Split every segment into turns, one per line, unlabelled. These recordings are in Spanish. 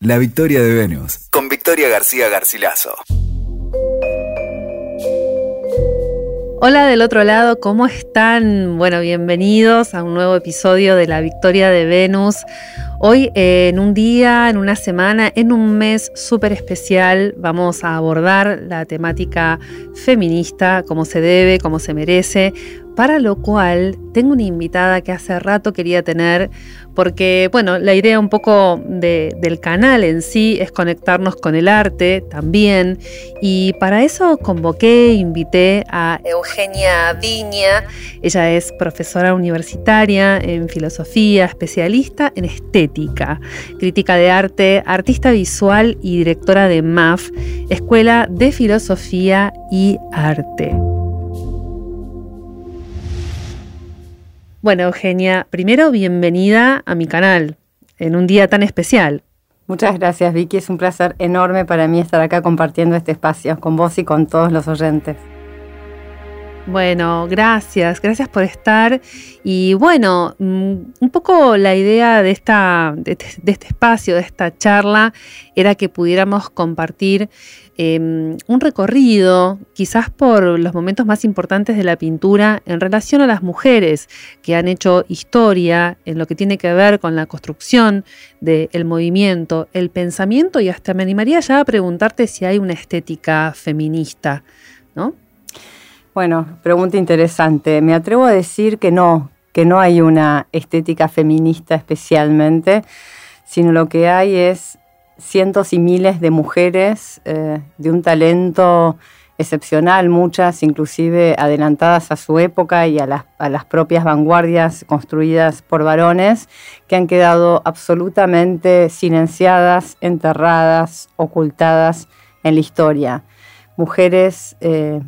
La victoria de Venus, con Victoria García Garcilaso.
Hola del otro lado, ¿cómo están? Bueno, bienvenidos a un nuevo episodio de La Victoria de Venus. Hoy en un día, en una semana, en un mes súper especial vamos a abordar la temática feminista, como se debe, como se merece, para lo cual tengo una invitada que hace rato quería tener, porque, bueno, la idea un poco del canal en sí es conectarnos con el arte también, y para eso convoqué, invité a Eugenia Viña, ella es profesora universitaria en filosofía, especialista en estética, crítica de arte, artista visual y directora de MAF, Escuela de Filosofía y Arte. Bueno, Eugenia, primero bienvenida a mi canal en un día tan especial.
Muchas gracias, Vicky. Es un placer enorme para mí estar acá compartiendo este espacio con vos y con todos los oyentes.
Bueno, gracias, gracias por estar. Y bueno, mm, un poco la idea de, esta, de, este espacio, de esta charla, era que pudiéramos compartir em, un recorrido, quizás por los momentos más importantes de la pintura en relación a las mujeres que han hecho historia en lo que tiene que ver con la construcción del movimiento, el pensamiento y hasta me animaría ya a preguntarte si hay una estética feminista, ¿no?
Bueno, pregunta interesante. Me atrevo a decir que no, que no hay una estética feminista especialmente, sino lo que hay es cientos y miles de mujeres eh, de un talento excepcional, muchas inclusive adelantadas a su época y a las, a las, propias vanguardias construidas por varones, que han quedado absolutamente silenciadas, enterradas, ocultadas en la historia. Mujeres eh,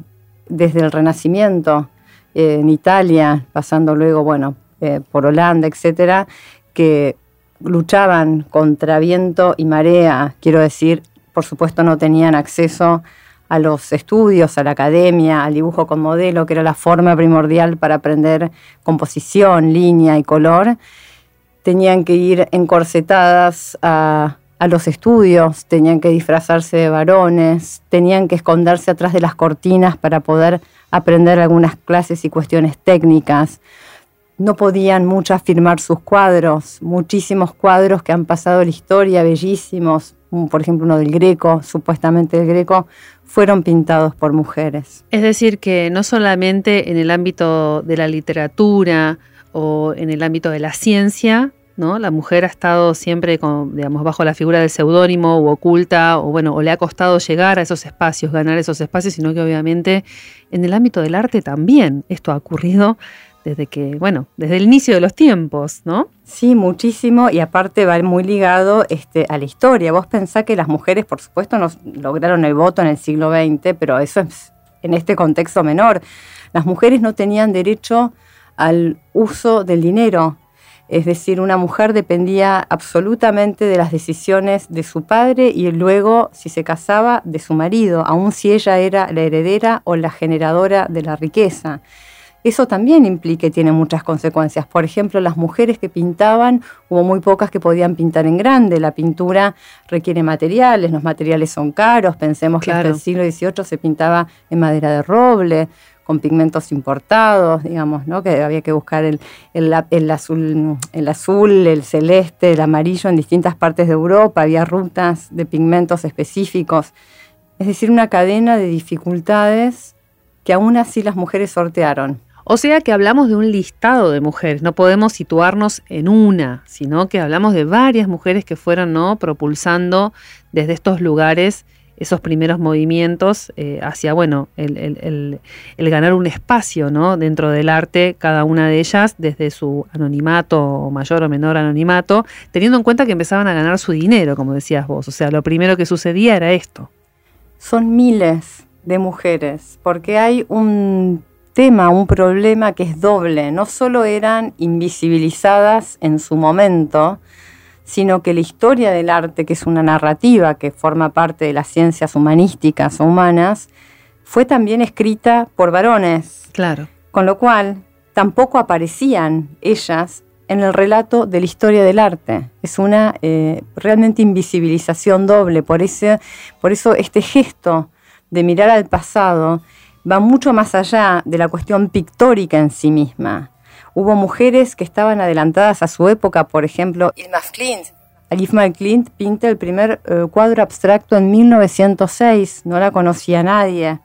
desde el Renacimiento eh, en Italia, pasando luego, bueno, eh, por Holanda, etcétera, que luchaban contra viento y marea, quiero decir, por supuesto no tenían acceso a los estudios, a la academia, al dibujo con modelo, que era la forma primordial para aprender composición, línea y color, tenían que ir encorsetadas a a los estudios, tenían que disfrazarse de varones, tenían que esconderse atrás de las cortinas para poder aprender algunas clases y cuestiones técnicas. No podían muchas firmar sus cuadros, muchísimos cuadros que han pasado la historia, bellísimos, por ejemplo uno del Greco, supuestamente el Greco, fueron pintados por mujeres.
Es decir, que no solamente en el ámbito de la literatura o en el ámbito de la ciencia, la mujer ha estado siempre digamos, bajo la figura del seudónimo o oculta, o bueno, o le ha costado llegar a esos espacios, ganar esos espacios, sino que obviamente en el ámbito del arte también esto ha ocurrido desde que, bueno, desde el inicio de los tiempos, ¿no?
Sí, muchísimo, y aparte va muy ligado este, a la historia. Vos pensás que las mujeres, por supuesto, no lograron el voto en el siglo XX, pero eso es en este contexto menor. Las mujeres no tenían derecho al uso del dinero, es decir, una mujer dependía absolutamente de las decisiones de su padre y luego, si se casaba, de su marido, aun si ella era la heredera o la generadora de la riqueza. Eso también implica y tiene muchas consecuencias. Por ejemplo, las mujeres que pintaban, hubo muy pocas que podían pintar en grande. La pintura requiere materiales, los materiales son caros. Pensemos que hasta el siglo XVIII se pintaba en madera de roble con pigmentos importados, digamos, ¿no? que había que buscar el, azul, el azul, el celeste, el amarillo en distintas partes de Europa, había rutas de pigmentos específicos, es decir, una cadena de dificultades que aún así las mujeres sortearon.
O sea que hablamos de un listado de mujeres, no podemos situarnos en una, sino que hablamos de varias mujeres que fueron ¿no? propulsando desde estos lugares esos primeros movimientos eh, hacia, bueno, el, ganar un espacio ¿no? dentro del arte, cada una de ellas desde su anonimato, mayor o menor anonimato, teniendo en cuenta que empezaban a ganar su dinero, como decías vos. O sea, lo primero que sucedía era esto.
Son miles de mujeres, porque hay un tema, un problema que es doble. No solo eran invisibilizadas en su momento, sino que la historia del arte, que es una narrativa que forma parte de las ciencias humanísticas o humanas, fue también escrita por varones.
Claro.
Con lo cual, tampoco aparecían ellas en el relato de la historia del arte. Es una eh, realmente invisibilización doble, por, por eso este gesto de mirar al pasado va mucho más allá de la cuestión pictórica en sí misma. Hubo mujeres que estaban adelantadas a su época, por ejemplo, Ilma Klint. Alifma Klint pinta el primer eh, cuadro abstracto en 1906, no la conocía nadie.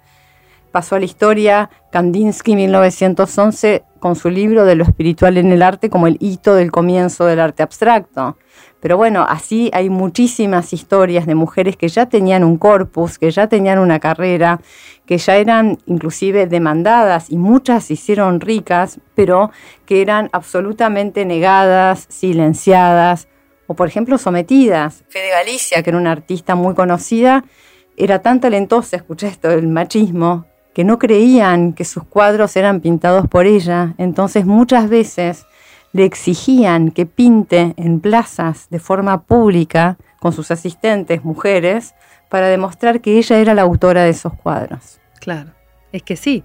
Pasó a la historia Kandinsky 1911 con su libro de lo espiritual en el arte como el hito del comienzo del arte abstracto. Pero bueno, así hay muchísimas historias de mujeres que ya tenían un corpus, que ya tenían una carrera, que ya eran inclusive demandadas y muchas se hicieron ricas, pero que eran absolutamente negadas, silenciadas o por ejemplo sometidas. Fede Galicia, que era una artista muy conocida, era tan talentosa, escuché esto, el machismo, que no creían que sus cuadros eran pintados por ella. Entonces muchas veces le exigían que pinte en plazas de forma pública con sus asistentes mujeres para demostrar que ella era la autora de esos cuadros.
Claro, es que sí.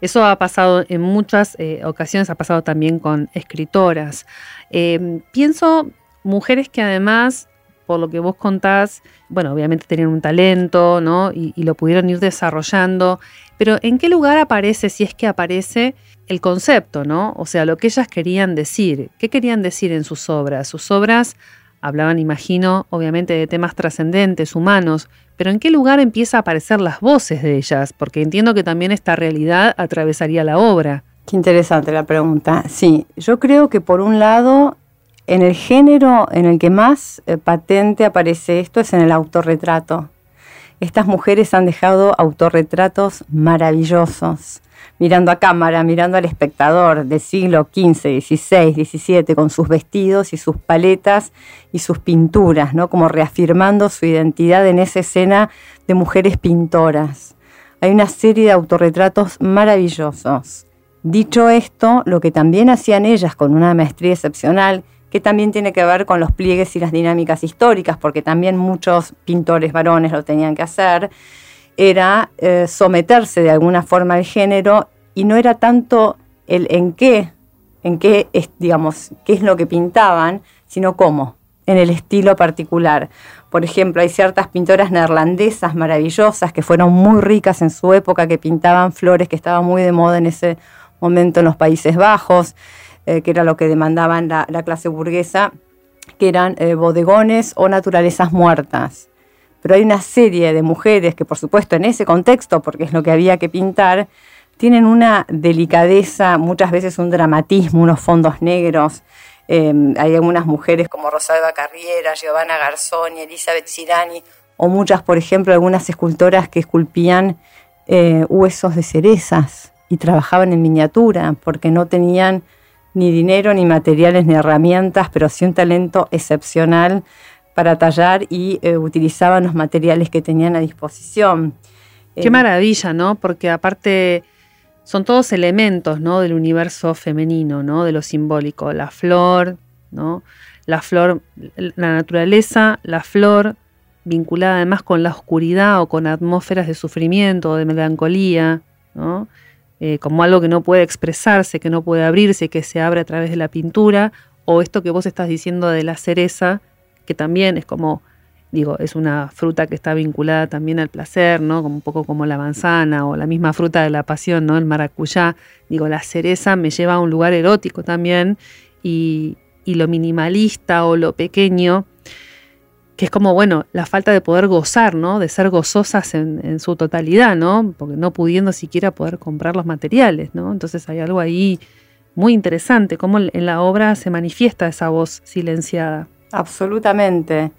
Eso ha pasado en muchas eh, ocasiones, ha pasado también con escritoras. Eh, pienso mujeres que además, por lo que vos contás, bueno, obviamente tenían un talento, ¿no? Y, y, lo pudieron ir desarrollando. Pero ¿en qué lugar aparece, si es que aparece, el concepto, ¿no? O sea, lo que ellas querían decir. ¿Qué querían decir en sus obras? Sus obras hablaban, imagino, obviamente de temas trascendentes, humanos, pero ¿en qué lugar empieza a aparecer las voces de ellas? Porque entiendo que también esta realidad atravesaría la obra.
Qué interesante la pregunta. Sí, yo creo que por un lado, en el género en el que más eh, patente aparece esto es en el autorretrato. Estas mujeres han dejado autorretratos maravillosos mirando a cámara, mirando al espectador del siglo XV, XVI, XVII, con sus vestidos y sus paletas y sus pinturas, ¿no? como reafirmando su identidad en esa escena de mujeres pintoras. Hay una serie de autorretratos maravillosos. Dicho esto, lo que también hacían ellas con una maestría excepcional, que también tiene que ver con los pliegues y las dinámicas históricas, porque también muchos pintores varones lo tenían que hacer, era eh, someterse de alguna forma al género y no era tanto el en qué, en qué es, digamos, qué es lo que pintaban, sino cómo, en el estilo particular. Por ejemplo, hay ciertas pintoras neerlandesas maravillosas que fueron muy ricas en su época, que pintaban flores que estaban muy de moda en ese momento en los Países Bajos, eh, que era lo que demandaban la, clase burguesa, que eran eh, bodegones o naturalezas muertas pero hay una serie de mujeres que por supuesto en ese contexto, porque es lo que había que pintar, tienen una delicadeza, muchas veces un dramatismo, unos fondos negros. Em, hay algunas mujeres como Rosalba Carriera, Giovanna Garzoni, Elizabeth Cirani, o muchas, por ejemplo, algunas escultoras que esculpían eh, huesos de cerezas y trabajaban en miniatura porque no tenían ni dinero, ni materiales, ni herramientas, pero sí un talento excepcional para tallar y eh, utilizaban los materiales que tenían a disposición.
Qué eh, maravilla, ¿no? Porque aparte son todos elementos, ¿no? Del universo femenino, ¿no? De lo simbólico. La flor, ¿no? La flor, la naturaleza, la flor, vinculada además con la oscuridad o con atmósferas de sufrimiento o de melancolía, ¿no? Eh, como algo que no puede expresarse, que no puede abrirse, que se abre a través de la pintura, o esto que vos estás diciendo de la cereza, que también es como, digo, es una fruta que está vinculada también al placer, ¿no? Como un poco como la manzana o la misma fruta de la pasión, ¿no? El maracuyá. Digo, la cereza me lleva a un lugar erótico también y, lo minimalista o lo pequeño, que es como, bueno, la falta de poder gozar, ¿no? De ser gozosas en, en, su totalidad, ¿no? Porque no pudiendo siquiera poder comprar los materiales, ¿no? Entonces hay algo ahí muy interesante, cómo en la obra se manifiesta esa voz silenciada.
Absolutamente.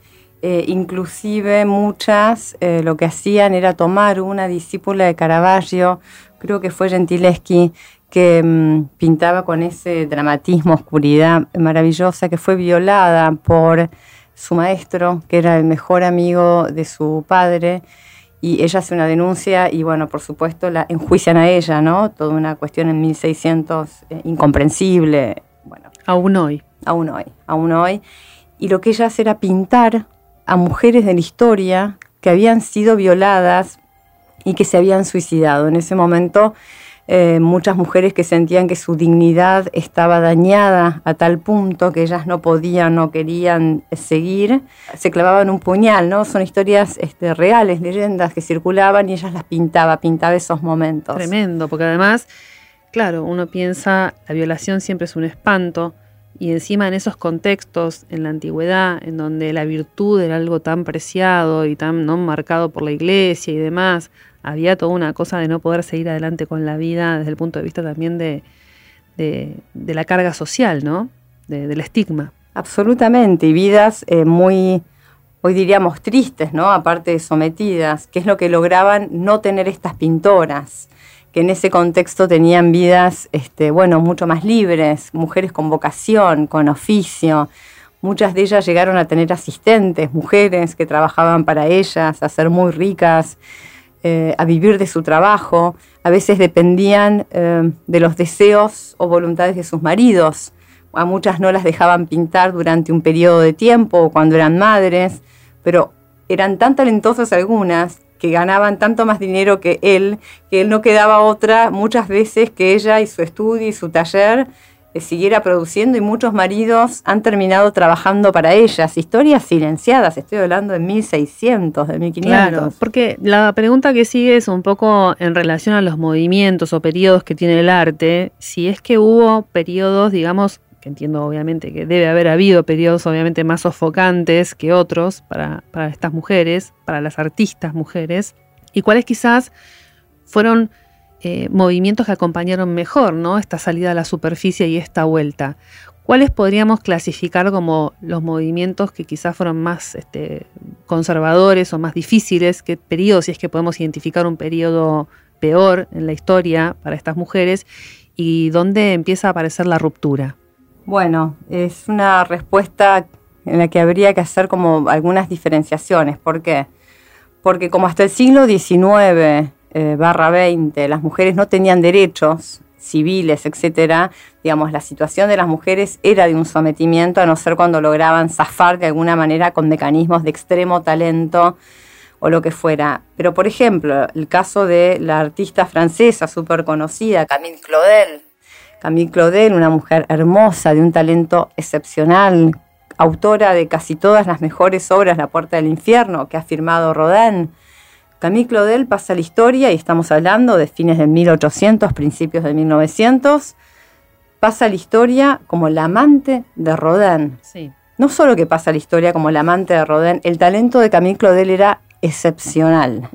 Eh, inclusive muchas eh, lo que hacían era tomar una discípula de Caravaggio, creo que fue Gentileschi, que mm, pintaba con ese dramatismo, oscuridad maravillosa, que fue violada por su maestro, que era el mejor amigo de su padre, y ella hace una denuncia y bueno, por supuesto la enjuician a ella, ¿no? Toda una cuestión en 1600 eh, incomprensible. Bueno,
aún hoy.
Aún hoy, aún hoy y lo que ella hace era pintar a mujeres de la historia que habían sido violadas y que se habían suicidado. En ese momento eh, muchas mujeres que sentían que su dignidad estaba dañada a tal punto que ellas no podían, no querían seguir, se clavaban un puñal, ¿no? Son historias este, reales, leyendas que circulaban y ellas las pintaba, pintaba esos momentos.
Tremendo, porque además, claro, uno piensa, la violación siempre es un espanto, y encima en esos contextos, en la antigüedad, en donde la virtud era algo tan preciado y tan no marcado por la iglesia y demás, había toda una cosa de no poder seguir adelante con la vida desde el punto de vista también de, la carga social, ¿no? del estigma.
Absolutamente, y vidas eh, muy, hoy diríamos tristes, ¿no? Aparte de sometidas, que es lo que lograban no tener estas pintoras, que en ese contexto tenían vidas, este, bueno, mucho más libres, mujeres con vocación, con oficio. Muchas de ellas llegaron a tener asistentes, mujeres que trabajaban para ellas, a ser muy ricas. Eh, a vivir de su trabajo, a veces dependían eh, de los deseos o voluntades de sus maridos. A muchas no las dejaban pintar durante un periodo de tiempo cuando eran madres, pero eran tan talentosas algunas que ganaban tanto más dinero que él, que él no quedaba otra muchas veces que ella y su estudio y su taller siguiera produciendo y muchos maridos han terminado trabajando para ellas. Historias silenciadas, estoy hablando de 1600, de 1500. Claro,
porque la pregunta que sigue es un poco en relación a los movimientos o periodos que tiene el arte, si es que hubo periodos, digamos, que entiendo obviamente que debe haber habido periodos obviamente más sofocantes que otros para, para estas mujeres, para las artistas mujeres, y cuáles quizás fueron eh, movimientos que acompañaron mejor ¿no? esta salida a la superficie y esta vuelta. ¿Cuáles podríamos clasificar como los movimientos que quizás fueron más este, conservadores o más difíciles? ¿Qué periodos, si es que podemos identificar un periodo peor en la historia para estas mujeres? ¿Y dónde empieza a aparecer la ruptura?
Bueno, es una respuesta en la que habría que hacer como algunas diferenciaciones. ¿Por qué? Porque como hasta el siglo XIX eh, barra 20, las mujeres no tenían derechos civiles, etcétera, digamos, la situación de las mujeres era de un sometimiento, a no ser cuando lograban zafar de alguna manera con mecanismos de extremo talento o lo que fuera. Pero, por ejemplo, el caso de la artista francesa súper conocida, Camille Claudel. Camille Claudel, una mujer hermosa, de un talento excepcional, autora de casi todas las mejores obras, La Puerta del Infierno, que ha firmado Rodin Camille Claudel pasa la historia, y estamos hablando de fines de 1800, principios de 1900, pasa la historia como la amante de Rodin. Sí. No solo que pasa la historia como la amante de Rodin, el talento de Camille Claudel era excepcional.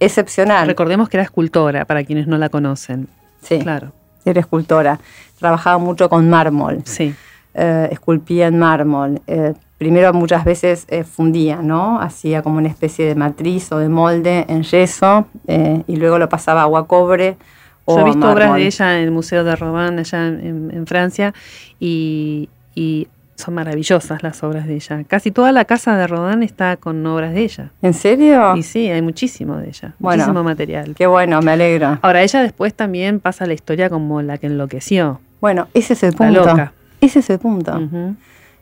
Excepcional.
Recordemos que era escultora, para quienes no la conocen.
Sí, claro. Era escultora. Trabajaba mucho con mármol. Sí. Eh, esculpía en mármol. Eh, primero muchas veces eh, fundía, ¿no? Hacía como una especie de matriz o de molde en yeso eh, y luego lo pasaba a agua cobre.
O Yo he visto obras de ella en el Museo de Robin allá en, Francia y, son maravillosas las obras de ella. Casi toda la casa de Rodin está con obras de ella.
¿En serio?
Y sí, hay muchísimo de ella, muchísimo material.
Qué bueno, me alegro.
Ahora, ella después también pasa la historia como la que enloqueció.
Bueno, ese es el punto. loca. Ese es el punto.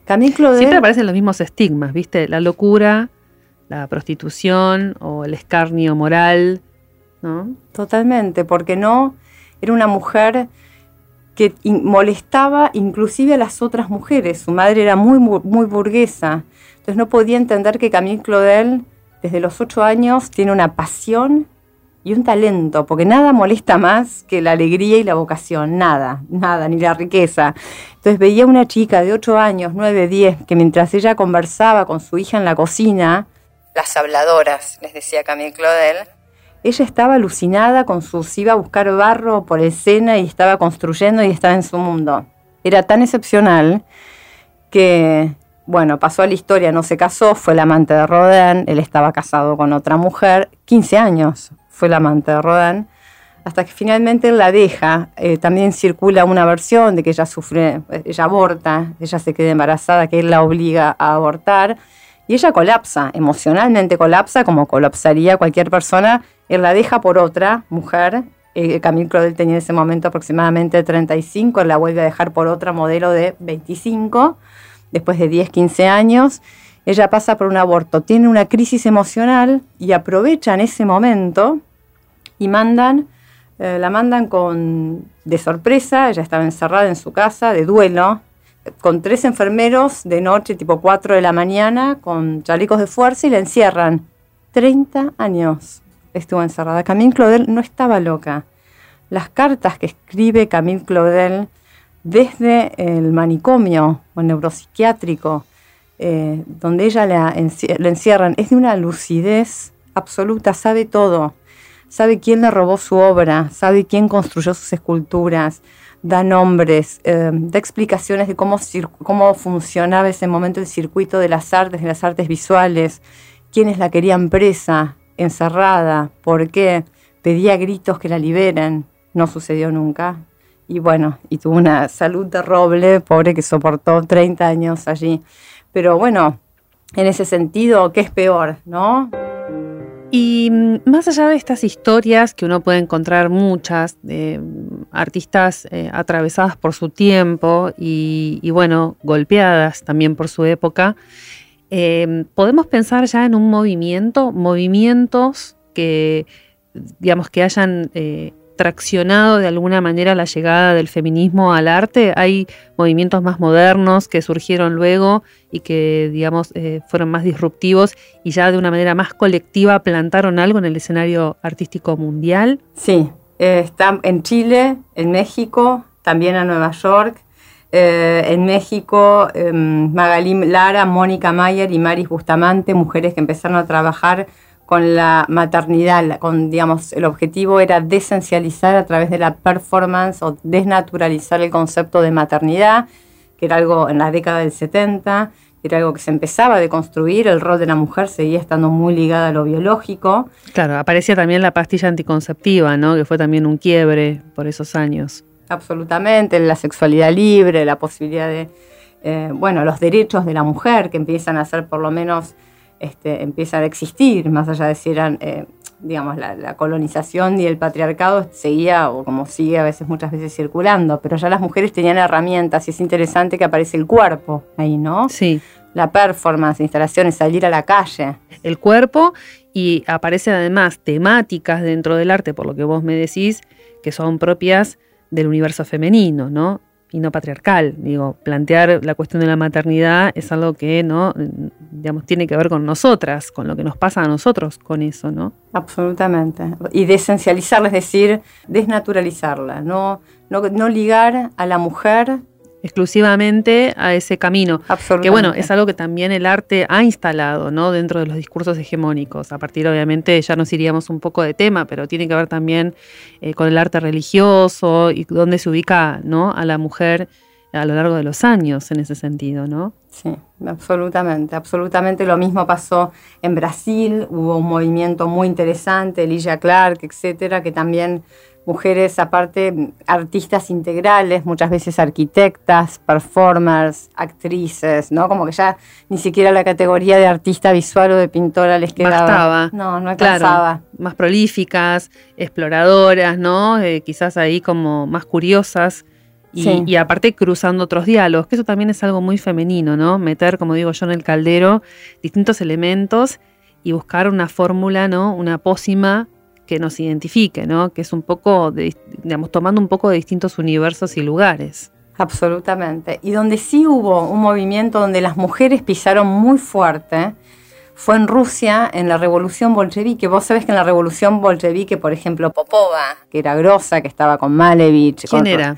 Siempre aparecen los mismos estigmas, ¿viste? La locura, la prostitución o el escarnio moral, ¿no?
Totalmente, porque no era una mujer que molestaba inclusive a las otras mujeres. Su madre era muy, muy, burguesa, entonces no podía entender que Camille Claudel desde los ocho años tiene una pasión y un talento, porque nada molesta más que la alegría y la vocación, nada, nada, ni la riqueza. Entonces veía una chica de 8 años, 9, 10, que mientras ella conversaba con su hija en la cocina, las habladoras, les decía Camille Claudel, ella estaba alucinada con sus, iba a buscar barro por el Sena y estaba construyendo y estaba en su mundo. Era tan excepcional que, bueno, pasó a la historia, no se casó, fue el amante de Rodin, él estaba casado con otra mujer, 15 años, fue la amante de Rodin, hasta que finalmente él la deja. Eh, también circula una versión de que ella sufre, ella aborta, ella se queda embarazada, que él la obliga a abortar, y ella colapsa, emocionalmente colapsa, como colapsaría cualquier persona. Él la deja por otra mujer. Eh, Camille Claudel tenía en ese momento aproximadamente 35, él la vuelve a dejar por otra modelo de 25, después de 10, 15 años. Ella pasa por un aborto, tiene una crisis emocional y aprovecha en ese momento y mandan Eh, la mandan con, de sorpresa, ella estaba encerrada en su casa, de duelo, con tres enfermeros de noche, tipo 4 de la mañana, con chalecos de fuerza y la encierran. 30 años estuvo encerrada. Camille Claudel no estaba loca. Las cartas que escribe Camille Claudel desde el manicomio o neuropsiquiátrico, eh, donde ella la, encierran, es de una lucidez absoluta, sabe todo. Sabe quién le robó su obra, sabe quién construyó sus esculturas, da nombres, eh, da explicaciones de cómo, cómo funcionaba ese momento el circuito de las artes, de las artes visuales, quiénes la querían presa, encerrada, por qué, pedía gritos que la liberen, no sucedió nunca. Y bueno, y tuvo una salud de roble, pobre que soportó 30 años allí. Pero bueno, en ese sentido, ¿qué es peor, no?
Y mm, más allá de estas historias, que uno puede encontrar muchas, mm, artistas eh, atravesadas por su tiempo y, bueno, golpeadas también por su época, em, podemos pensar ya en un movimiento, movimientos que, digamos, que hayan eh, traccionado de alguna manera la llegada del feminismo al arte. Hay movimientos más modernos que surgieron luego y que, digamos, eh, fueron más disruptivos y ya de una manera más colectiva plantaron algo en el escenario artístico mundial.
Sí, eh, están en Chile, en México, también en Nueva York. Eh, en México, em, Magalí Lara, Mónica Mayer y Maris Bustamante, mujeres que empezaron a trabajar con la maternidad, con, digamos, el objetivo era desencializar a través de la performance o desnaturalizar el concepto de maternidad, que era algo en la década del 70, era algo que se empezaba a deconstruir, el rol de la mujer seguía estando muy ligada a lo biológico.
Claro, aparecía también la pastilla anticonceptiva, ¿no? que fue también un quiebre por esos años.
Absolutamente, la sexualidad libre, la posibilidad de, eh, bueno, los derechos de la mujer que empiezan a ser por lo menos este, empiezan a existir, más allá de si eran, eh, digamos, la, colonización y el patriarcado seguía, o como sigue a veces, muchas veces circulando, pero ya las mujeres tenían herramientas y es interesante que aparece el cuerpo ahí, ¿no?
Sí.
La performance, instalaciones, salir a la calle.
El cuerpo y aparecen además temáticas dentro del arte, por lo que vos me decís, que son propias del universo femenino, ¿no? Y no patriarcal. Digo, plantear la cuestión de la maternidad es algo que no, digamos, tiene que ver con nosotras, con lo que nos pasa a nosotros con eso, ¿no?
Absolutamente. Y desencializarla, es decir, desnaturalizarla, no, no, no ligar a la mujer
exclusivamente a ese camino. Que bueno, es algo que también el arte ha instalado, ¿no? Dentro de los discursos hegemónicos. A partir, obviamente, ya nos iríamos un poco de tema, pero tiene que ver también eh, con el arte religioso y dónde se ubica, ¿no? A la mujer a lo largo de los años en ese sentido, ¿no?
Sí, absolutamente, absolutamente lo mismo pasó en Brasil, hubo un movimiento muy interesante, Elijah Clark, etcétera, que también mujeres, aparte, artistas integrales, muchas veces arquitectas, performers, actrices, ¿no? Como que ya ni siquiera la categoría de artista visual o de pintora les quedaba.
Bastaba.
No, no alcanzaba.
más prolíficas, exploradoras, ¿no? Eh, quizás ahí como más curiosas. Y, y, aparte cruzando otros diálogos, que eso también es algo muy femenino, ¿no? Meter, como digo yo, en el caldero distintos elementos y buscar una fórmula, ¿no? Una pócima que nos identifique, ¿no? Que es un poco, digamos, tomando un poco de distintos universos y lugares.
Absolutamente. Y donde sí hubo un movimiento donde las mujeres pisaron muy fuerte fue en Rusia, en la revolución bolchevique. Vos sabés que en la revolución bolchevique, por ejemplo, Popova, que era grosa, que estaba con Malevich.
¿Quién era?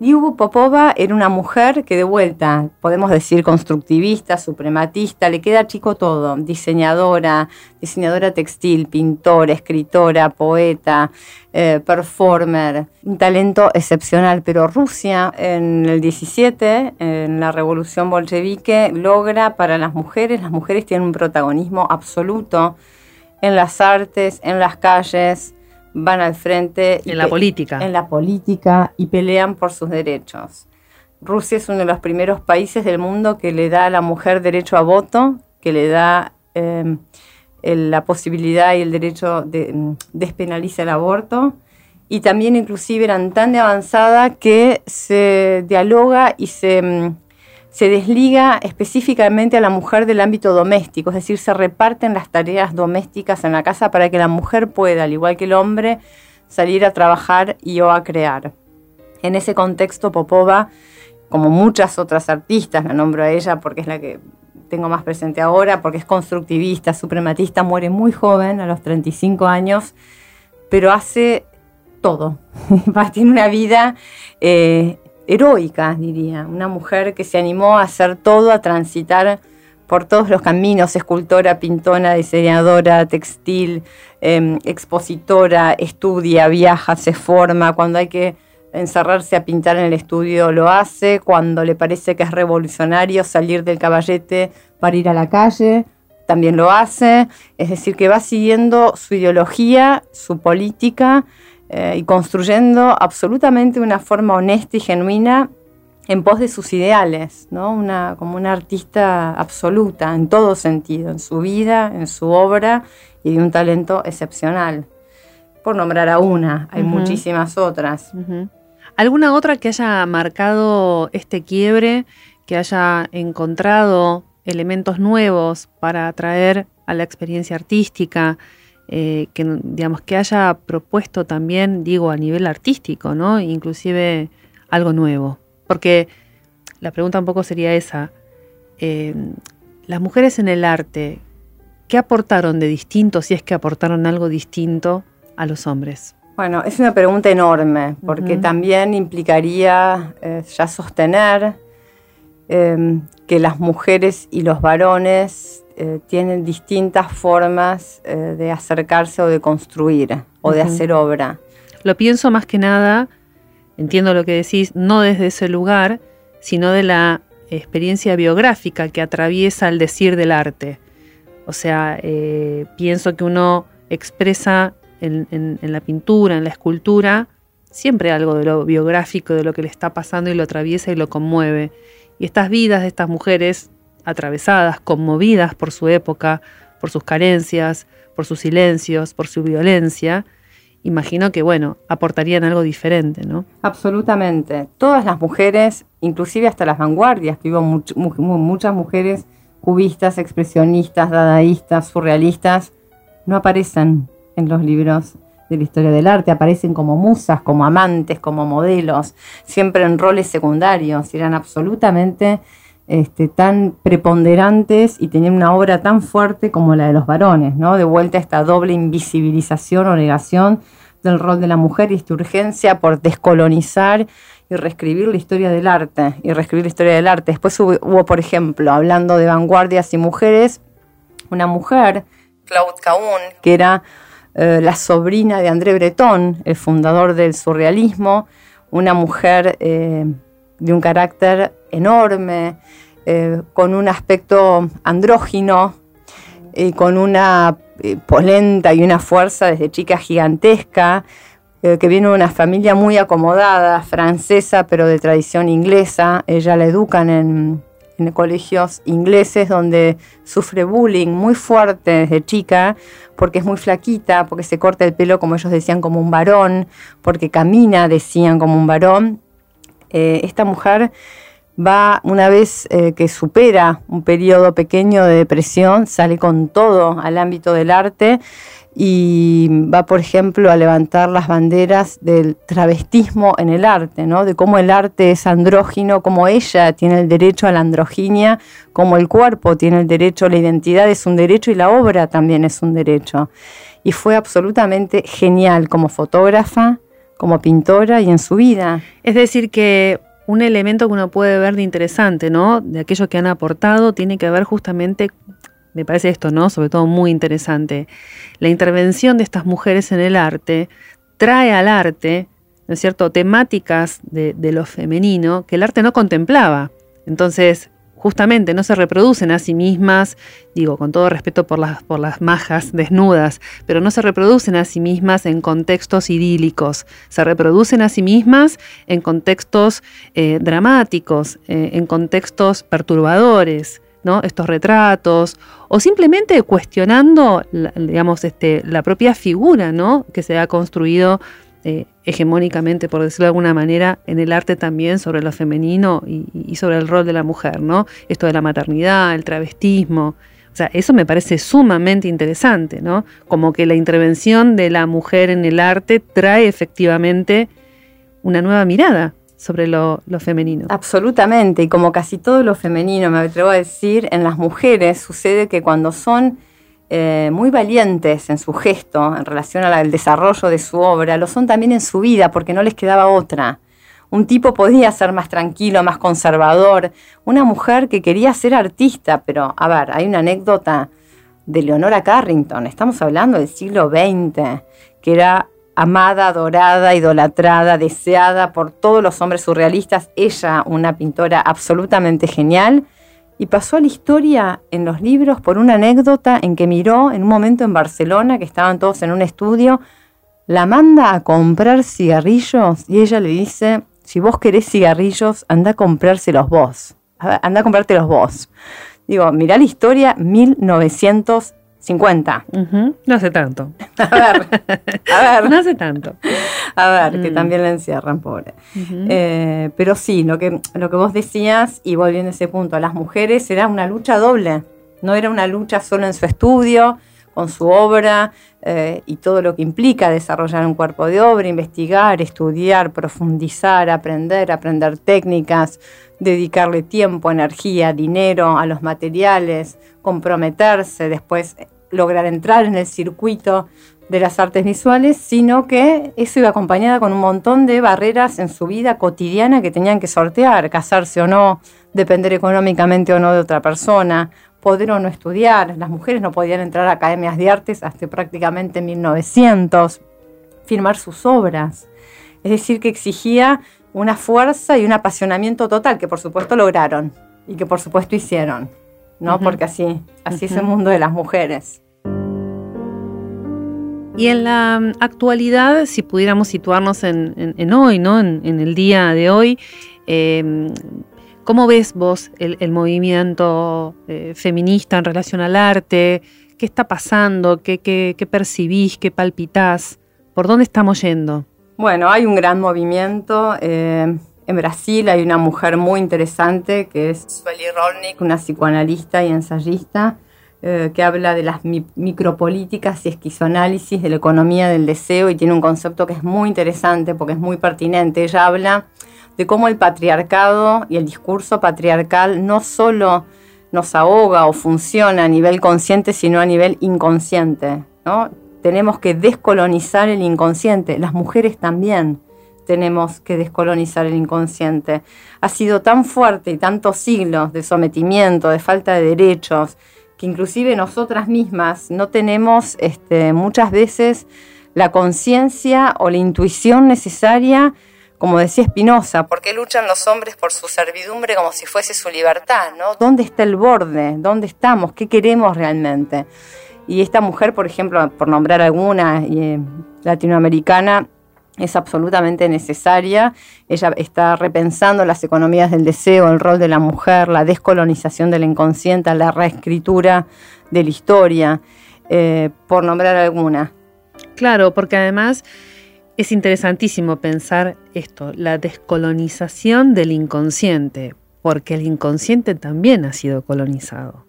Liubu Popova era una mujer que de vuelta, podemos decir constructivista, suprematista, le queda chico todo, diseñadora, diseñadora textil, pintora, escritora, poeta, eh, performer, un talento excepcional, pero Rusia en el 17, en la revolución bolchevique, logra para las mujeres, las mujeres tienen un protagonismo absoluto en las artes, en las calles, van al frente.
En la política.
En la política y pelean por sus derechos. Rusia es uno de los primeros países del mundo que le da a la mujer derecho a voto, que le da em, la posibilidad y el derecho de mm, despenalizar el aborto. Y también inclusive eran tan de avanzada que se dialoga y se mm, se desliga específicamente a la mujer del ámbito doméstico, es decir, se reparten las tareas domésticas en la casa para que la mujer pueda, al igual que el hombre, salir a trabajar y o a crear. En ese contexto, Popova, como muchas otras artistas, la nombro a ella porque es la que tengo más presente ahora, porque es constructivista, suprematista, muere muy joven, a los 35 años, pero hace todo. Tiene una vida eh, heroica, diría. Una mujer que se animó a hacer todo, a transitar por todos los caminos, escultora, pintora, diseñadora, textil, em, expositora, estudia, viaja, se forma, cuando hay que encerrarse a pintar en el estudio lo hace, cuando le parece que es revolucionario salir del caballete para ir a la calle, también lo hace, es decir, que va siguiendo su ideología, su política eh, y construyendo absolutamente una forma honesta y genuina en pos de sus ideales, ¿no? una, como una artista absoluta en todo sentido, en su vida, en su obra y de un talento excepcional. Por nombrar a una, hay muchísimas otras.
¿Alguna otra que haya marcado este quiebre, que haya encontrado elementos nuevos para atraer a la experiencia artística, eh, que digamos que haya propuesto también, digo, a nivel artístico, ¿no? Inclusive algo nuevo. Porque la pregunta un poco sería esa. Eh, las mujeres en el arte, ¿qué aportaron de distinto, si es que aportaron algo distinto a los hombres?
Bueno, es una pregunta enorme, porque también implicaría eh, ya sostener que las mujeres y los varones eh, tienen distintas formas de acercarse o de construir o de hacer obra.
Lo pienso más que nada entiendo lo que decís, no desde ese lugar, sino de la experiencia biográfica que atraviesa el decir del arte. O sea, eh, pienso que uno expresa en, la pintura, en la escultura, siempre algo de lo biográfico, de lo que le está pasando y lo atraviesa y lo conmueve. Y estas vidas de estas mujeres atravesadas, conmovidas por su época, por sus carencias, por sus silencios, por su violencia, imagino que, bueno, aportarían algo diferente, ¿no?
Absolutamente. Todas las mujeres, inclusive hasta las vanguardias, que hubo muchas mujeres cubistas, expresionistas, dadaístas, surrealistas, no aparecen en los libros de la historia del arte, aparecen como musas, como amantes, como modelos, siempre en roles secundarios, eran absolutamente este, tan preponderantes y tenían una obra tan fuerte como la de los varones, ¿no? De vuelta a esta doble invisibilización o negación del rol de la mujer y esta urgencia por descolonizar y reescribir la historia del arte, y reescribir la historia del arte. Después hubo, por ejemplo, hablando de vanguardias y mujeres, una mujer, Claude Cahun, que era eh, la sobrina de André Breton, el fundador del surrealismo, una mujer eh, de un carácter enorme, eh, con un aspecto andrógino y con una eh, polenta y una fuerza desde chica gigantesca, eh, que viene de una familia muy acomodada, francesa, pero de tradición inglesa. Ella la educan en, en colegios ingleses donde sufre bullying muy fuerte desde chica, porque es muy flaquita, porque se corta el pelo, como ellos decían, como un varón, porque camina, decían, como un varón. Esta mujer va una vez eh, que supera un periodo pequeño de depresión, sale con todo al ámbito del arte y va, por ejemplo, a levantar las banderas del travestismo en el arte, ¿no? de cómo el arte es andrógino, cómo ella tiene el derecho a la androginia, cómo el cuerpo tiene el derecho, la identidad es un derecho y la obra también es un derecho. Y fue absolutamente genial como fotógrafa, como pintora y en su vida.
Es decir, que un elemento que uno puede ver de interesante, ¿no? De aquello que han aportado, tiene que ver justamente, me parece esto, ¿no? Sobre todo muy interesante. La intervención de estas mujeres en el arte trae al arte, ¿no es cierto?, temáticas de, de lo femenino que el arte no contemplaba. Entonces, justamente no se reproducen a sí mismas, digo, con todo respeto por las, por las majas desnudas, pero no se reproducen a sí mismas en contextos idílicos, se reproducen a sí mismas en contextos eh, dramáticos, eh, en contextos perturbadores. ¿no? estos retratos o simplemente cuestionando digamos este, la propia figura ¿no? que se ha construido eh, hegemónicamente, por decirlo de alguna manera, en el arte también sobre lo femenino y, sobre el rol de la mujer, ¿no? Esto de la maternidad, el travestismo. O sea, eso me parece sumamente interesante, ¿no? Como que la intervención de la mujer en el arte trae efectivamente una nueva mirada sobre lo, femenino.
Absolutamente, y como casi todo lo femenino, me atrevo a decir, en las mujeres sucede que cuando son eh, muy valientes en su gesto en relación al desarrollo de su obra, lo son también en su vida porque no les quedaba otra. Un tipo podía ser más tranquilo, más conservador. Una mujer que quería ser artista, pero a ver, hay una anécdota de Leonora Carrington, estamos hablando del siglo XX, que era amada, adorada, idolatrada, deseada por todos los hombres surrealistas. Ella, una pintora absolutamente genial, y pasó a la historia en los libros por una anécdota en que miró en un momento en Barcelona, que estaban todos en un estudio, la manda a comprar cigarrillos y ella le dice, si vos querés cigarrillos, anda a comprárselos vos. Anda a comprártelos vos. Digo, mirá la historia 1950.
No hace tanto.
A ver, a ver.
No hace tanto.
A ver, que mm. también la encierran, pobre. Eh, pero sí, lo que, lo que vos decías, y volviendo a ese punto, a las mujeres era una lucha doble. No era una lucha solo en su estudio, con su obra eh, y todo lo que implica desarrollar un cuerpo de obra, investigar, estudiar, profundizar, aprender, aprender técnicas, dedicarle tiempo, energía, dinero a los materiales, comprometerse, después lograr entrar en el circuito de las artes visuales, sino que eso iba acompañada con un montón de barreras en su vida cotidiana que tenían que sortear, casarse o no, depender económicamente o no de otra persona, poder o no estudiar. Las mujeres no podían entrar a academias de artes hasta prácticamente 1900, firmar sus obras. Es decir, que exigía una fuerza y un apasionamiento total, que por supuesto lograron y que por supuesto hicieron, ¿no? Porque así, así es el mundo de las mujeres.
Y en la mm, actualidad, si pudiéramos situarnos en, hoy, ¿no? En, el día de hoy, eh, ¿Cómo ves vos el, movimiento eh, feminista en relación al arte? ¿Qué está pasando? ¿Qué, percibís? ¿Qué palpitás? ¿Por dónde estamos yendo?
Bueno, hay un gran movimiento. Eh, en Brasil hay una mujer muy interesante que es Sueli Rolnik, una psicoanalista y ensayista, eh, que habla de las micropolíticas y esquizoanálisis de la economía del deseo y tiene un concepto que es muy interesante porque es muy pertinente. Ella habla de cómo el patriarcado y el discurso patriarcal no solo nos ahoga o funciona a nivel consciente, sino a nivel inconsciente. Tenemos que descolonizar el inconsciente, las mujeres también tenemos que descolonizar el inconsciente. Ha sido tan fuerte y tantos siglos de sometimiento, de falta de derechos, que inclusive nosotras mismas no tenemos este, muchas veces la conciencia o la intuición necesaria como decía Spinoza, ¿por qué luchan los hombres por su servidumbre como si fuese su libertad? ¿no? ¿Dónde está el borde? ¿Dónde estamos? ¿Qué queremos realmente? Y esta mujer, por ejemplo, por nombrar alguna eh, latinoamericana, es absolutamente necesaria. Ella está repensando las economías del deseo, el rol de la mujer, la descolonización del inconsciente, la reescritura de la historia, eh, por nombrar alguna.
Claro, porque además es interesantísimo pensar esto, la descolonización del inconsciente, porque el inconsciente también ha sido colonizado.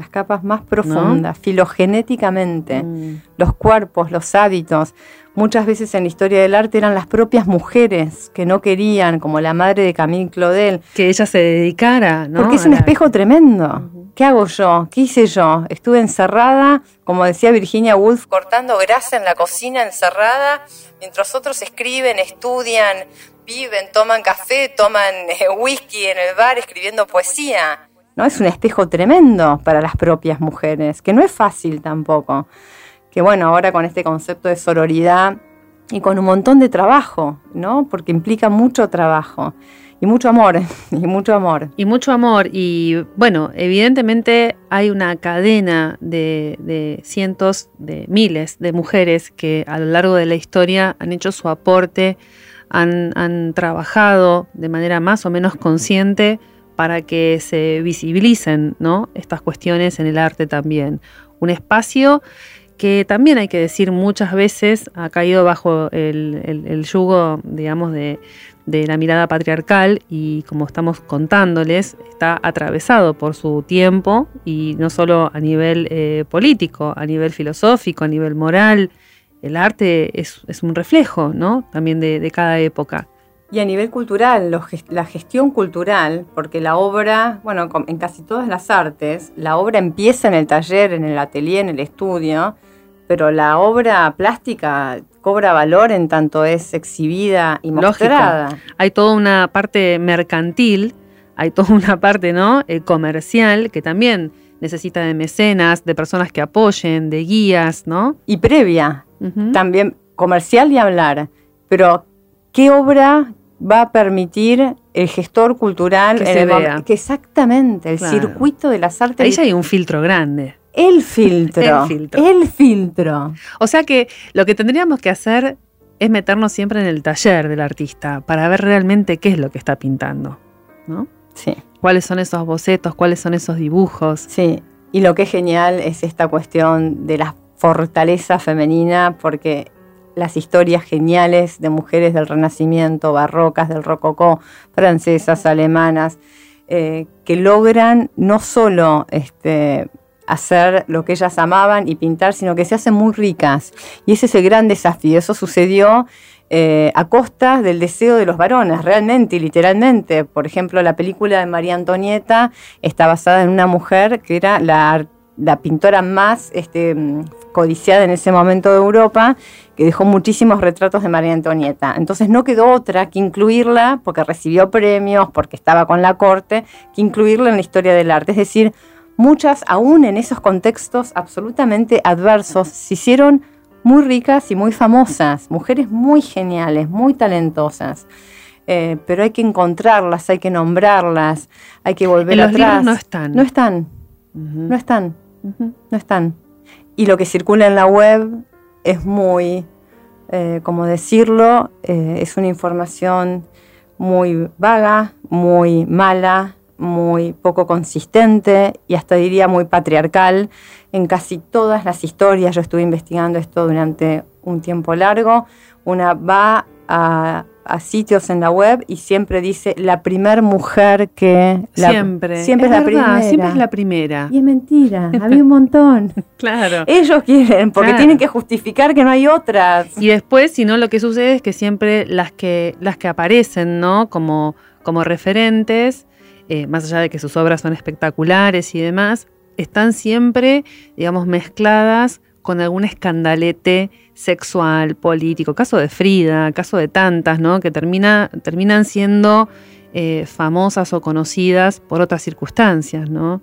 Las capas más profundas, filogenéticamente, mm. los cuerpos, los hábitos. Muchas veces en la historia del arte eran las propias mujeres que no querían, como la madre de Camille Claudel.
Que ella se dedicara, ¿no?
Porque es un espejo tremendo. ¿Qué hago yo? ¿Qué hice yo? Estuve encerrada, como decía Virginia Woolf, cortando grasa en la cocina encerrada, mientras otros escriben, estudian, viven, toman café, toman eh, whisky en el bar, escribiendo poesía. ¿No? Es un espejo tremendo para las propias mujeres, que no es fácil tampoco. Que bueno, ahora con este concepto de sororidad y con un montón de trabajo, ¿no? Porque implica mucho trabajo. Y mucho amor, y mucho amor.
Y mucho amor. Y bueno, evidentemente hay una cadena de, cientos, de miles de mujeres que a lo largo de la historia han hecho su aporte, han, han trabajado de manera más o menos consciente para que se visibilicen estas cuestiones en el arte también. Un espacio que también hay que decir muchas veces ha caído bajo el, yugo, de, la mirada patriarcal y como estamos contándoles, está atravesado por su tiempo y no solo a nivel eh, político, a nivel filosófico, a nivel moral. El arte es, un reflejo, ¿no? También de cada época.
Y a nivel cultural, la gestión cultural, porque la obra, bueno, en casi todas las artes, la obra empieza en el taller, en el atelier, en el estudio, pero la obra plástica cobra valor en tanto es exhibida y mostrada.
Hay toda una parte mercantil, hay toda una parte ¿no? Eh, comercial que también necesita de mecenas, de personas que apoyen, de guías, ¿no?
Y previa, también comercial y hablar. Pero, ¿qué obra va a permitir el gestor cultural
que, se vea.
que exactamente el circuito de las artes.
Ahí ya hay un filtro grande.
El filtro. el filtro. El filtro.
O sea que lo que tendríamos que hacer es meternos siempre en el taller del artista para ver realmente qué es lo que está pintando, ¿no?
Sí.
¿Cuáles son esos bocetos? ¿Cuáles son esos dibujos?
Sí. Y lo que es genial es esta cuestión de la fortaleza femenina, porque las historias geniales de mujeres del Renacimiento, barrocas, del Rococó, francesas, alemanas, eh, que logran no solo este, hacer lo que ellas amaban y pintar, sino que se hacen muy ricas. Y ese es el gran desafío. Eso sucedió eh, a costa del deseo de los varones, realmente y literalmente. Por ejemplo, la película de María Antonieta está basada en una mujer que era la, la pintora más este, codiciada en ese momento de Europa, que dejó muchísimos retratos de María Antonieta. Entonces no quedó otra que incluirla, porque recibió premios, porque estaba con la corte, que incluirla en la historia del arte. Es decir, muchas, aún en esos contextos absolutamente adversos, se hicieron muy ricas y muy famosas, mujeres muy geniales, muy talentosas. Eh, pero hay que encontrarlas, hay que nombrarlas, hay que volver
en
los atrás.
no están.
No están. No están. No están y lo que circula en la web es muy, eh, como decirlo, eh, es una información muy vaga, muy mala, muy poco consistente y hasta diría muy patriarcal en casi todas las historias. Yo estuve investigando esto durante un tiempo largo. Una va a a sitios en la web y siempre dice la primer mujer que...
siempre.
Siempre es, la primera.
Siempre es la primera.
Y es mentira, había un montón.
claro.
Ellos quieren, porque tienen que justificar que no hay otras.
Y después, si no, lo que sucede es que siempre las que, las que aparecen, ¿no? Como, como referentes, eh, más allá de que sus obras son espectaculares y demás, están siempre, digamos, mezcladas con algún escandalete sexual, político, caso de Frida, caso de tantas, ¿no? Que termina, terminan siendo eh, famosas o conocidas por otras circunstancias, ¿no?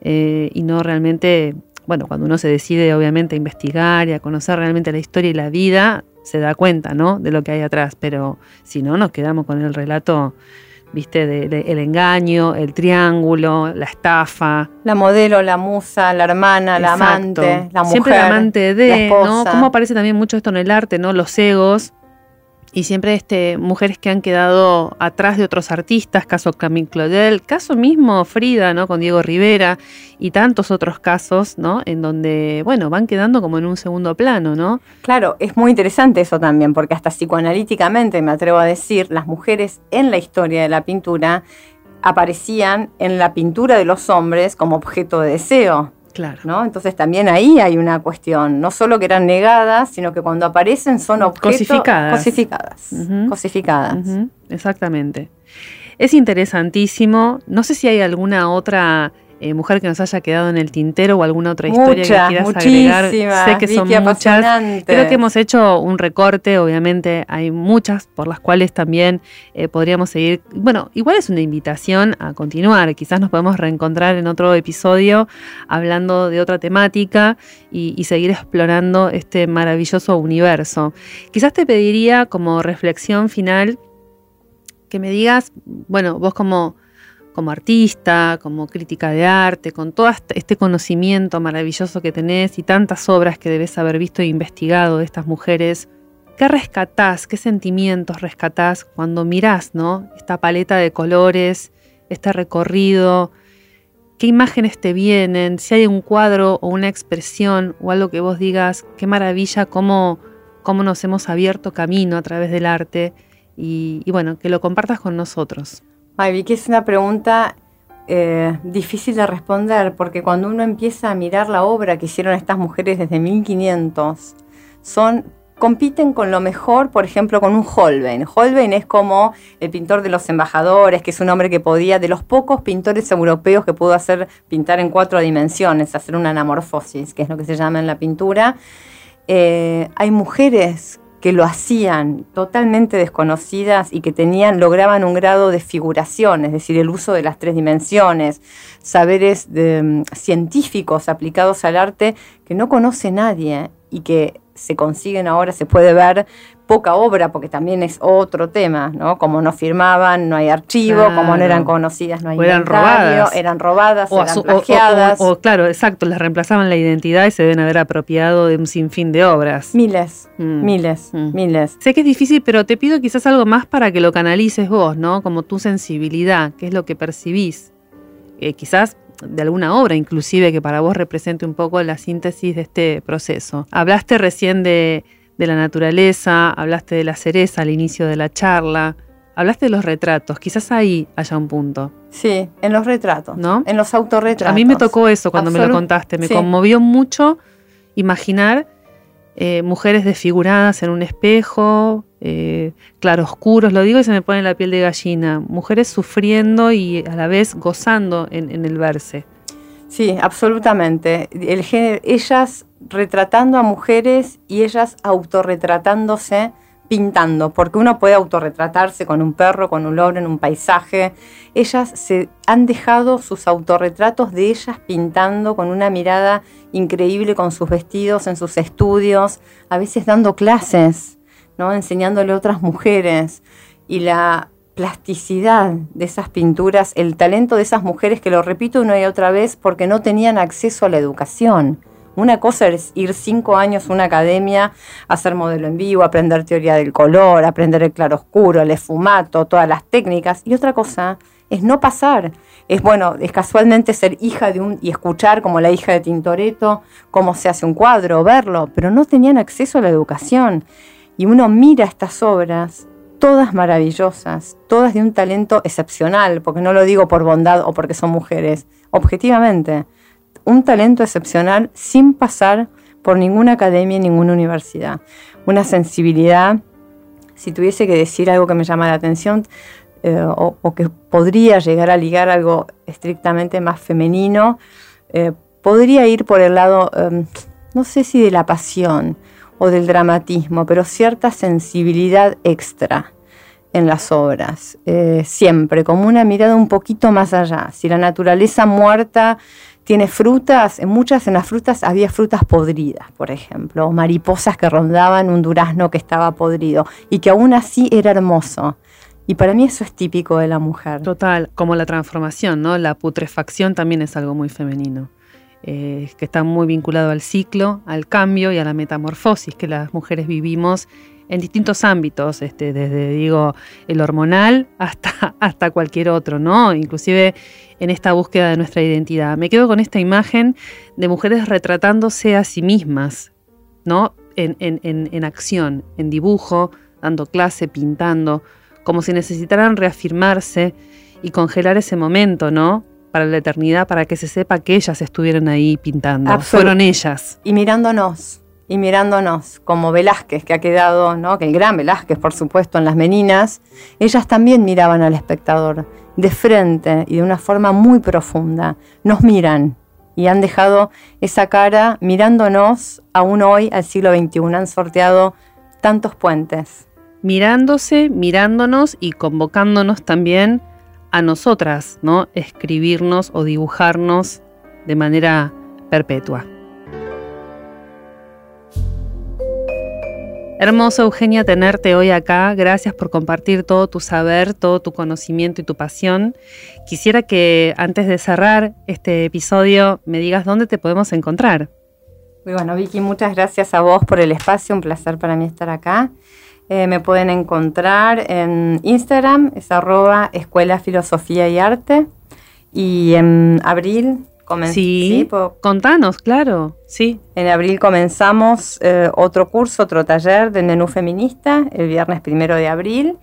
Eh, y no realmente, bueno, cuando uno se decide obviamente a investigar y a conocer realmente la historia y la vida, se da cuenta, ¿no? De lo que hay atrás, pero si no, nos quedamos con el relato viste, de, el engaño, el triángulo, la estafa.
La modelo, la musa, la hermana, la amante, la mujer.
Siempre la amante de, ¿no? Como aparece también mucho esto en el arte, ¿no? Los egos. Y siempre este, mujeres que han quedado atrás de otros artistas, caso Camille Claudel, caso mismo Frida, ¿no? Con Diego Rivera y tantos otros casos, ¿no? En donde, bueno, van quedando como en un segundo plano, ¿no?
Claro, es muy interesante eso también, porque hasta psicoanalíticamente, me atrevo a decir, las mujeres en la historia de la pintura aparecían en la pintura de los hombres como objeto de deseo.
Claro.
¿no? Entonces también ahí hay una cuestión, no solo que eran negadas, sino que cuando aparecen son objetos
cosificadas.
Cosificadas. cosificadas.
Exactamente. Es interesantísimo. No sé si hay alguna otra eh, mujer que nos haya quedado en el tintero o alguna otra historia que quieras agregar.
Sé que son muchas.
Creo que hemos hecho un recorte, obviamente hay muchas por las cuales también eh, podríamos seguir. Bueno, igual es una invitación a continuar. Quizás nos podemos reencontrar en otro episodio hablando de otra temática y, y seguir explorando este maravilloso universo. Quizás te pediría como reflexión final que me digas, bueno, vos como como artista, como crítica de arte, con todo este, este conocimiento maravilloso que tenés y tantas obras que debes haber visto e investigado de estas mujeres, ¿qué rescatás, qué sentimientos rescatás cuando mirás ¿no? esta paleta de colores, este recorrido? qué imágenes te vienen, si hay un cuadro o una expresión o algo que vos digas, qué maravilla, cómo, cómo nos hemos abierto camino a través del arte y, bueno, que lo compartas con nosotros.
Ay, vi que es una pregunta eh, difícil de responder porque cuando uno empieza a mirar la obra que hicieron estas mujeres desde 1500, son compiten con lo mejor, por ejemplo, con un Holbein. Holbein es como el pintor de los embajadores, que es un hombre que podía, de los pocos pintores europeos que pudo hacer pintar en cuatro dimensiones, hacer una anamorfosis, que es lo que se llama en la pintura. Eh, hay mujeres que lo hacían totalmente desconocidas y que tenían, lograban un grado de figuración, es decir, el uso de las tres dimensiones, saberes mm, científicos aplicados al arte que no conoce nadie y que se consiguen ahora, se puede ver poca obra, porque también es otro tema, ¿no? Como no firmaban, no hay archivo, como no eran conocidas, no hay
eran robadas.
Eran robadas, o eran plagiadas.
O, claro, exacto, les reemplazaban la identidad y se deben haber apropiado de un sinfín de obras.
Miles, mm. miles, mm. miles.
Sé que es difícil, pero te pido quizás algo más para que lo canalices vos, ¿no? Como tu sensibilidad, qué es lo que percibís. Eh, quizás de alguna obra inclusive que para vos represente un poco la síntesis de este proceso. Hablaste recién de de la naturaleza, hablaste de la cereza al inicio de la charla, hablaste de los retratos, quizás ahí haya un punto.
Sí, en los retratos, ¿no? En los autorretratos.
A mí me tocó eso cuando me lo contaste, me conmovió mucho imaginar eh, mujeres desfiguradas en un espejo, eh, claroscuros, lo digo y se me pone la piel de gallina, mujeres sufriendo y a la vez gozando en, en el verse.
Sí, absolutamente. El género, ellas retratando a mujeres y ellas autorretratándose pintando, porque uno puede autorretratarse con un perro, con un loro, en un paisaje. Ellas se han dejado sus autorretratos de ellas pintando con una mirada increíble con sus vestidos, en sus estudios, a veces dando clases, ¿no? enseñándole a otras mujeres. Y la plasticidad de esas pinturas, el talento de esas mujeres que lo repito una y otra vez porque no tenían acceso a la educación. Una cosa es ir cinco años a una academia, hacer modelo en vivo, aprender teoría del color, aprender el claroscuro, el esfumato, todas las técnicas. Y otra cosa es no pasar. Es bueno, es casualmente ser hija de un y escuchar como la hija de Tintoretto cómo se hace un cuadro, verlo, pero no tenían acceso a la educación. Y uno mira estas obras todas maravillosas, todas de un talento excepcional, porque no lo digo por bondad o porque son mujeres, objetivamente, un talento excepcional sin pasar por ninguna academia, ninguna universidad, una sensibilidad, si tuviese que decir algo que me llama la atención, eh, o, que podría llegar a ligar algo estrictamente más femenino, eh, podría ir por el lado, em, no sé si de la pasión, o del dramatismo, pero cierta sensibilidad extra en las obras, eh, siempre, como una mirada un poquito más allá. Si la naturaleza muerta tiene frutas, en muchas en las frutas había frutas podridas, por ejemplo, mariposas que rondaban un durazno que estaba podrido y que aún así era hermoso. Y para mí eso es típico de la mujer.
Total, como la transformación, ¿no? La putrefacción también es algo muy femenino. Eh, que está muy vinculado al ciclo, al cambio y a la metamorfosis que las mujeres vivimos en distintos ámbitos, este, desde digo el hormonal hasta, hasta cualquier otro, ¿no? Inclusive en esta búsqueda de nuestra identidad. Me quedo con esta imagen de mujeres retratándose a sí mismas, ¿no? En, en acción, en dibujo, dando clase, pintando, como si necesitaran reafirmarse y congelar ese momento, ¿no? para la eternidad, para que se sepa que ellas estuvieron ahí pintando. Fueron ellas.
Y mirándonos, y mirándonos, como Velázquez, que ha quedado, ¿no? que el gran Velázquez, por supuesto, en las meninas, ellas también miraban al espectador de frente y de una forma muy profunda. Nos miran y han dejado esa cara mirándonos aún hoy, al siglo XXI. Han sorteado tantos puentes.
Mirándose, mirándonos y convocándonos también a nosotras, ¿no? Escribirnos o dibujarnos de manera perpetua. Hermoso, Eugenia, tenerte hoy acá. Gracias por compartir todo tu saber, todo tu conocimiento y tu pasión. Quisiera que antes de cerrar este episodio me digas dónde te podemos encontrar.
Muy bueno, Vicky, muchas gracias a vos por el espacio. Un placer para mí estar acá. Eh, me pueden encontrar en Instagram, es arroba Escuela Filosofía y Arte. Y en abril
comenzamos. Sí, contanos, claro, sí.
En abril comenzamos eh, otro curso, otro taller del menú feminista, el viernes primero de abril.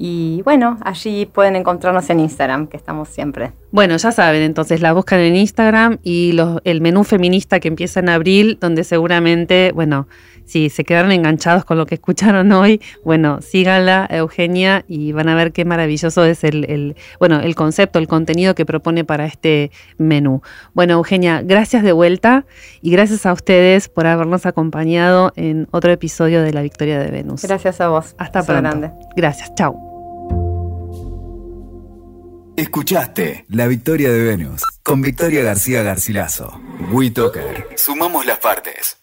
Y bueno, allí pueden encontrarnos en Instagram, que estamos siempre.
Bueno, ya saben, entonces la buscan en Instagram y los, el menú feminista que empieza en abril, donde seguramente, bueno, si se quedaron enganchados con lo que escucharon hoy, bueno, síganla, Eugenia, y van a ver qué maravilloso es el, el, bueno, el concepto, el contenido que propone para este menú. Bueno, Eugenia, gracias de vuelta y gracias a ustedes por habernos acompañado en otro episodio de La Victoria de Venus.
Gracias a vos.
Hasta pronto. Gracias, chao.
Escuchaste La Victoria de Venus con Victoria García Garcilaso. WeToker. Sumamos las partes.